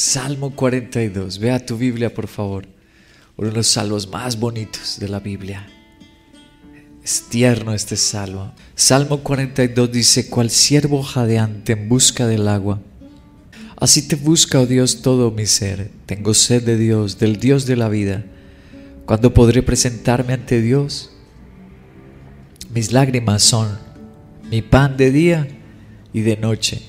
Salmo 42. Vea tu Biblia, por favor. Uno de los salmos más bonitos de la Biblia. Es tierno este salmo. Salmo 42 dice, cual siervo jadeante en busca del agua. Así te busca, oh Dios, todo mi ser. Tengo sed de Dios, del Dios de la vida. ¿Cuándo podré presentarme ante Dios? Mis lágrimas son mi pan de día y de noche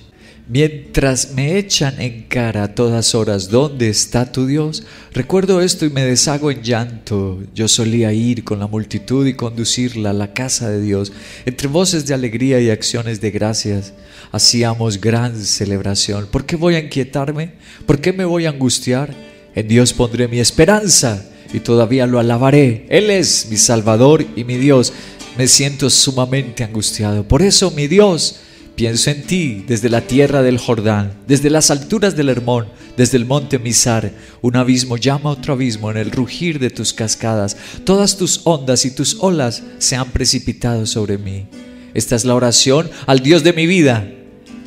Mientras me echan en cara a todas horas, ¿dónde está tu Dios? Recuerdo esto y me deshago en llanto. Yo solía ir con la multitud y conducirla a la casa de Dios. Entre voces de alegría y acciones de gracias, hacíamos gran celebración. ¿Por qué voy a inquietarme? ¿Por qué me voy a angustiar? En Dios pondré mi esperanza y todavía lo alabaré. Él es mi Salvador y mi Dios. Me siento sumamente angustiado. Por eso, mi Dios, Pienso en ti desde la tierra del Jordán, desde las alturas del Hermón, desde el monte Misar. Un abismo llama a otro abismo en el rugir de tus cascadas. Todas tus ondas y tus olas se han precipitado sobre mí. Esta es la oración al Dios de mi vida.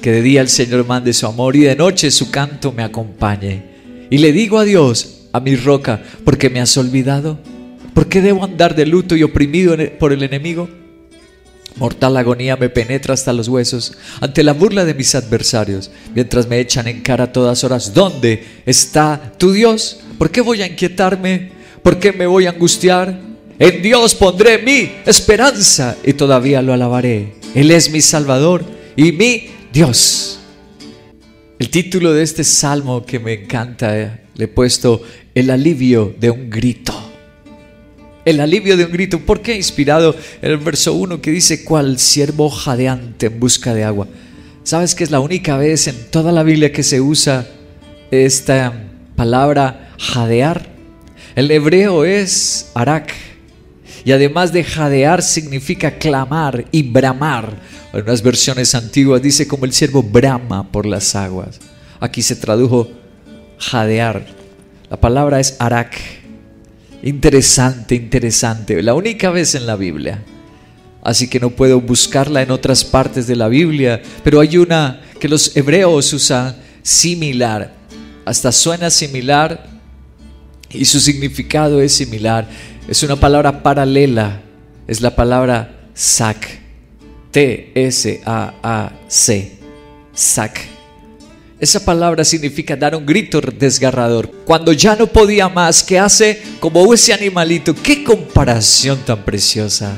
Que de día el Señor mande su amor y de noche su canto me acompañe. Y le digo a Dios, a mi roca, ¿por qué me has olvidado? ¿Por qué debo andar de luto y oprimido por el enemigo? Mortal agonía me penetra hasta los huesos ante la burla de mis adversarios, mientras me echan en cara a todas horas, ¿dónde está tu Dios? ¿Por qué voy a inquietarme? ¿Por qué me voy a angustiar? En Dios pondré mi esperanza y todavía lo alabaré. Él es mi Salvador y mi Dios. El título de este salmo que me encanta, eh, le he puesto El alivio de un grito el alivio de un grito. ¿Por qué? Inspirado en el verso 1 que dice, cual siervo jadeante en busca de agua. ¿Sabes que es la única vez en toda la Biblia que se usa esta palabra jadear? El hebreo es arak. Y además de jadear significa clamar y bramar. En unas versiones antiguas dice como el siervo brama por las aguas. Aquí se tradujo jadear. La palabra es arak Interesante, interesante. La única vez en la Biblia. Así que no puedo buscarla en otras partes de la Biblia, pero hay una que los hebreos usan similar. Hasta suena similar y su significado es similar. Es una palabra paralela. Es la palabra sac. T-S-A-A-C. Sac. Esa palabra significa dar un grito desgarrador. Cuando ya no podía más, ¿qué hace? Como ese animalito. Qué comparación tan preciosa.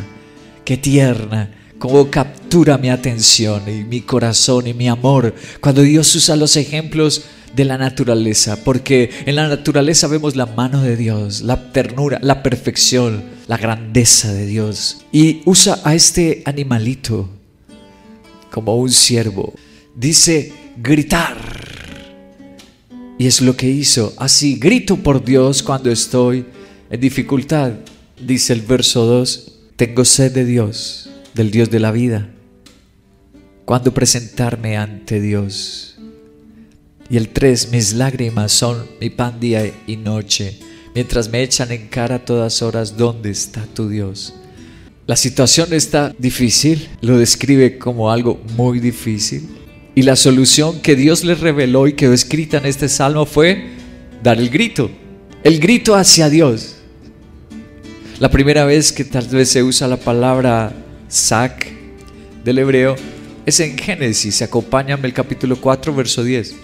Qué tierna. Cómo captura mi atención y mi corazón y mi amor. Cuando Dios usa los ejemplos de la naturaleza. Porque en la naturaleza vemos la mano de Dios, la ternura, la perfección, la grandeza de Dios. Y usa a este animalito como un siervo. Dice, gritar. Y es lo que hizo. Así grito por Dios cuando estoy en dificultad. Dice el verso 2, tengo sed de Dios, del Dios de la vida. Cuando presentarme ante Dios. Y el 3, mis lágrimas son mi pan día y noche, mientras me echan en cara a todas horas, ¿dónde está tu Dios? La situación está difícil, lo describe como algo muy difícil, y la solución que Dios les reveló y quedó escrita en este salmo fue dar el grito, el grito hacia Dios. La primera vez que tal vez se usa la palabra sac del hebreo es en Génesis, acompáñame el capítulo 4, verso 10.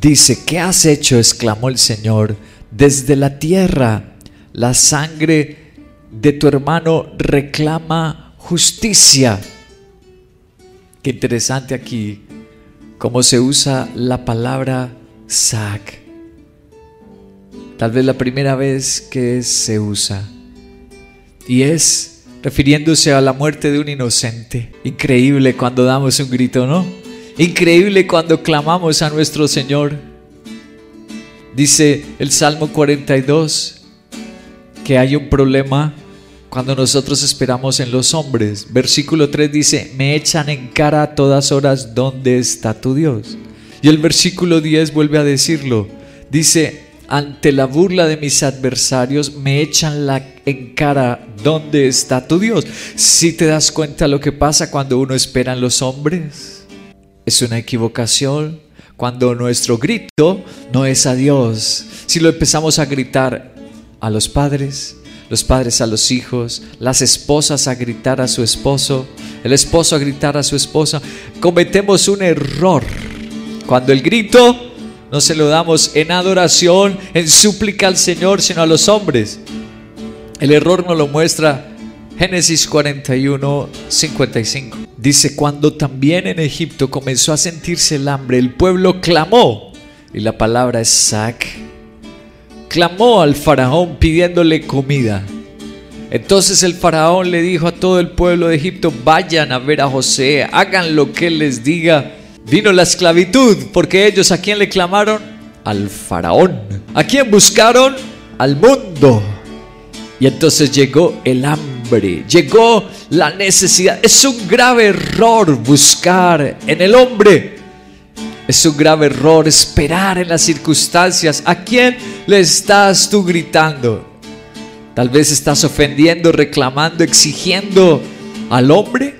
Dice, ¿qué has hecho? exclamó el Señor, desde la tierra la sangre de tu hermano reclama justicia. Qué interesante aquí cómo se usa la palabra sac. Tal vez la primera vez que se usa. Y es refiriéndose a la muerte de un inocente. Increíble cuando damos un grito, ¿no? Increíble cuando clamamos a nuestro Señor. Dice el Salmo 42 que hay un problema cuando nosotros esperamos en los hombres. Versículo 3 dice, me echan en cara a todas horas dónde está tu Dios. Y el versículo 10 vuelve a decirlo. Dice, ante la burla de mis adversarios me echan la en cara dónde está tu Dios. Si te das cuenta lo que pasa cuando uno espera en los hombres, es una equivocación. Cuando nuestro grito no es a Dios, si lo empezamos a gritar a los padres, los padres a los hijos, las esposas a gritar a su esposo, el esposo a gritar a su esposa, cometemos un error. Cuando el grito no se lo damos en adoración, en súplica al Señor, sino a los hombres. El error nos lo muestra Génesis 41, 55. Dice, cuando también en Egipto comenzó a sentirse el hambre, el pueblo clamó, y la palabra es sac, clamó al faraón pidiéndole comida. Entonces el faraón le dijo a todo el pueblo de Egipto, vayan a ver a José, hagan lo que les diga Vino la esclavitud, porque ellos a quién le clamaron? Al faraón. ¿A quién buscaron? Al mundo. Y entonces llegó el hambre, llegó la necesidad. Es un grave error buscar en el hombre. Es un grave error esperar en las circunstancias. ¿A quién le estás tú gritando? Tal vez estás ofendiendo, reclamando, exigiendo al hombre.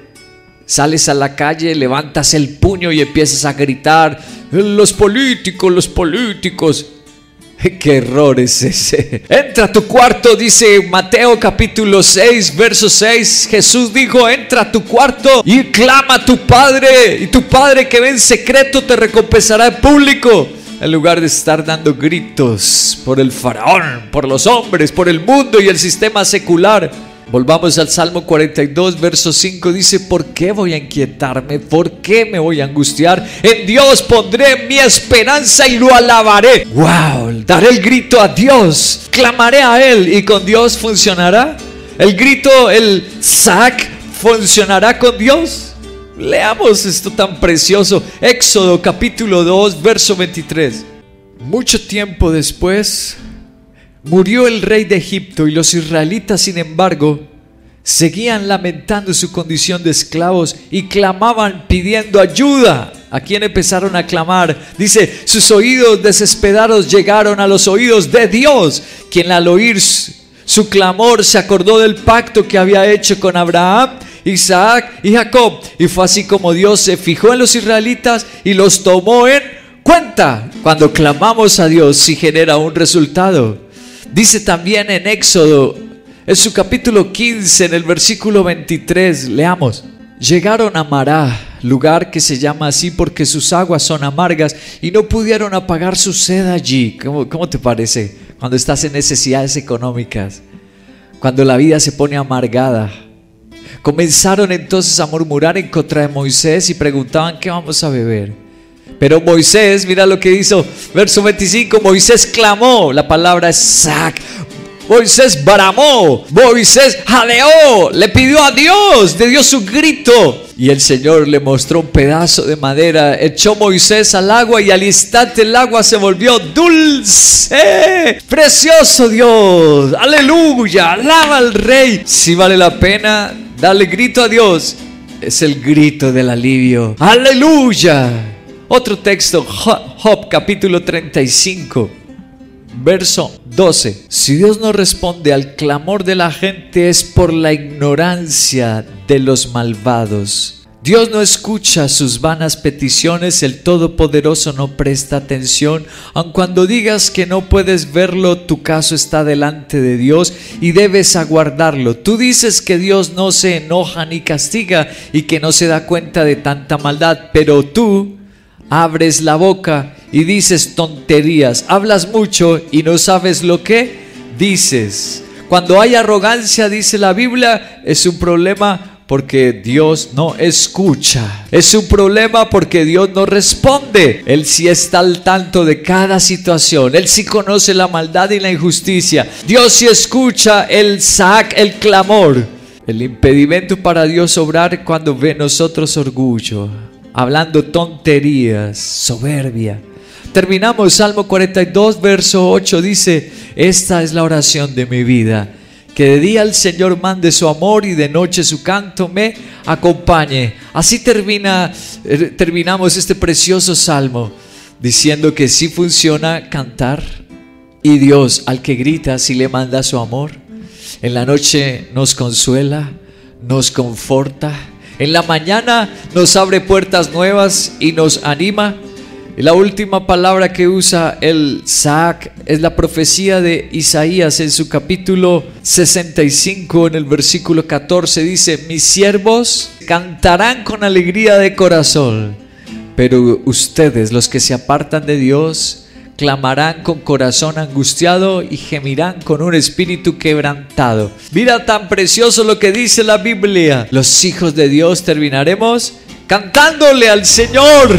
Sales a la calle, levantas el puño y empiezas a gritar, los políticos, los políticos. ¿Qué error es ese? Entra a tu cuarto, dice Mateo capítulo 6, verso 6. Jesús dijo, entra a tu cuarto y clama a tu Padre. Y tu Padre que ve en secreto te recompensará en público. En lugar de estar dando gritos por el faraón, por los hombres, por el mundo y el sistema secular. Volvamos al Salmo 42, verso 5. Dice, ¿por qué voy a inquietarme? ¿Por qué me voy a angustiar? En Dios pondré mi esperanza y lo alabaré. ¡Wow! Daré el grito a Dios. Clamaré a Él y con Dios funcionará. El grito, el sac, funcionará con Dios. Leamos esto tan precioso. Éxodo capítulo 2, verso 23. Mucho tiempo después, Murió el rey de Egipto y los israelitas, sin embargo, seguían lamentando su condición de esclavos y clamaban pidiendo ayuda. ¿A quién empezaron a clamar? Dice, sus oídos desesperados llegaron a los oídos de Dios, quien al oír su clamor se acordó del pacto que había hecho con Abraham, Isaac y Jacob. Y fue así como Dios se fijó en los israelitas y los tomó en cuenta. Cuando clamamos a Dios, si genera un resultado. Dice también en Éxodo, en su capítulo 15, en el versículo 23, leamos. Llegaron a Mará, lugar que se llama así porque sus aguas son amargas y no pudieron apagar su sed allí. ¿Cómo, ¿Cómo, te parece cuando estás en necesidades económicas? Cuando la vida se pone amargada. Comenzaron entonces a murmurar en contra de Moisés y preguntaban qué vamos a beber. Pero Moisés, mira lo que hizo, verso 25, Moisés clamó, la palabra es sac. Moisés bramó, Moisés jadeó, le pidió a Dios, le dio su grito. Y el Señor le mostró un pedazo de madera, echó Moisés al agua y al instante el agua se volvió dulce. Precioso Dios, aleluya, alaba al rey. Si vale la pena, dale grito a Dios. Es el grito del alivio. Aleluya. Otro texto, Job capítulo 35, verso 12. Si Dios no responde al clamor de la gente es por la ignorancia de los malvados. Dios no escucha sus vanas peticiones, el Todopoderoso no presta atención, aun cuando digas que no puedes verlo, tu caso está delante de Dios y debes aguardarlo. Tú dices que Dios no se enoja ni castiga y que no se da cuenta de tanta maldad, pero tú abres la boca y dices tonterías, hablas mucho y no sabes lo que dices. Cuando hay arrogancia, dice la Biblia, es un problema porque Dios no escucha. Es un problema porque Dios no responde. Él sí está al tanto de cada situación. Él sí conoce la maldad y la injusticia. Dios sí escucha el sac, el clamor. El impedimento para Dios obrar cuando ve nosotros orgullo hablando tonterías, soberbia. Terminamos Salmo 42, verso 8, dice, esta es la oración de mi vida, que de día el Señor mande su amor y de noche su canto me acompañe. Así termina, eh, terminamos este precioso salmo diciendo que sí funciona cantar y Dios al que grita si le manda su amor. En la noche nos consuela, nos conforta. En la mañana nos abre puertas nuevas y nos anima. Y la última palabra que usa el Sac es la profecía de Isaías en su capítulo 65, en el versículo 14. Dice, mis siervos cantarán con alegría de corazón, pero ustedes, los que se apartan de Dios, clamarán con corazón angustiado y gemirán con un espíritu quebrantado. Mira tan precioso lo que dice la Biblia. Los hijos de Dios terminaremos cantándole al Señor.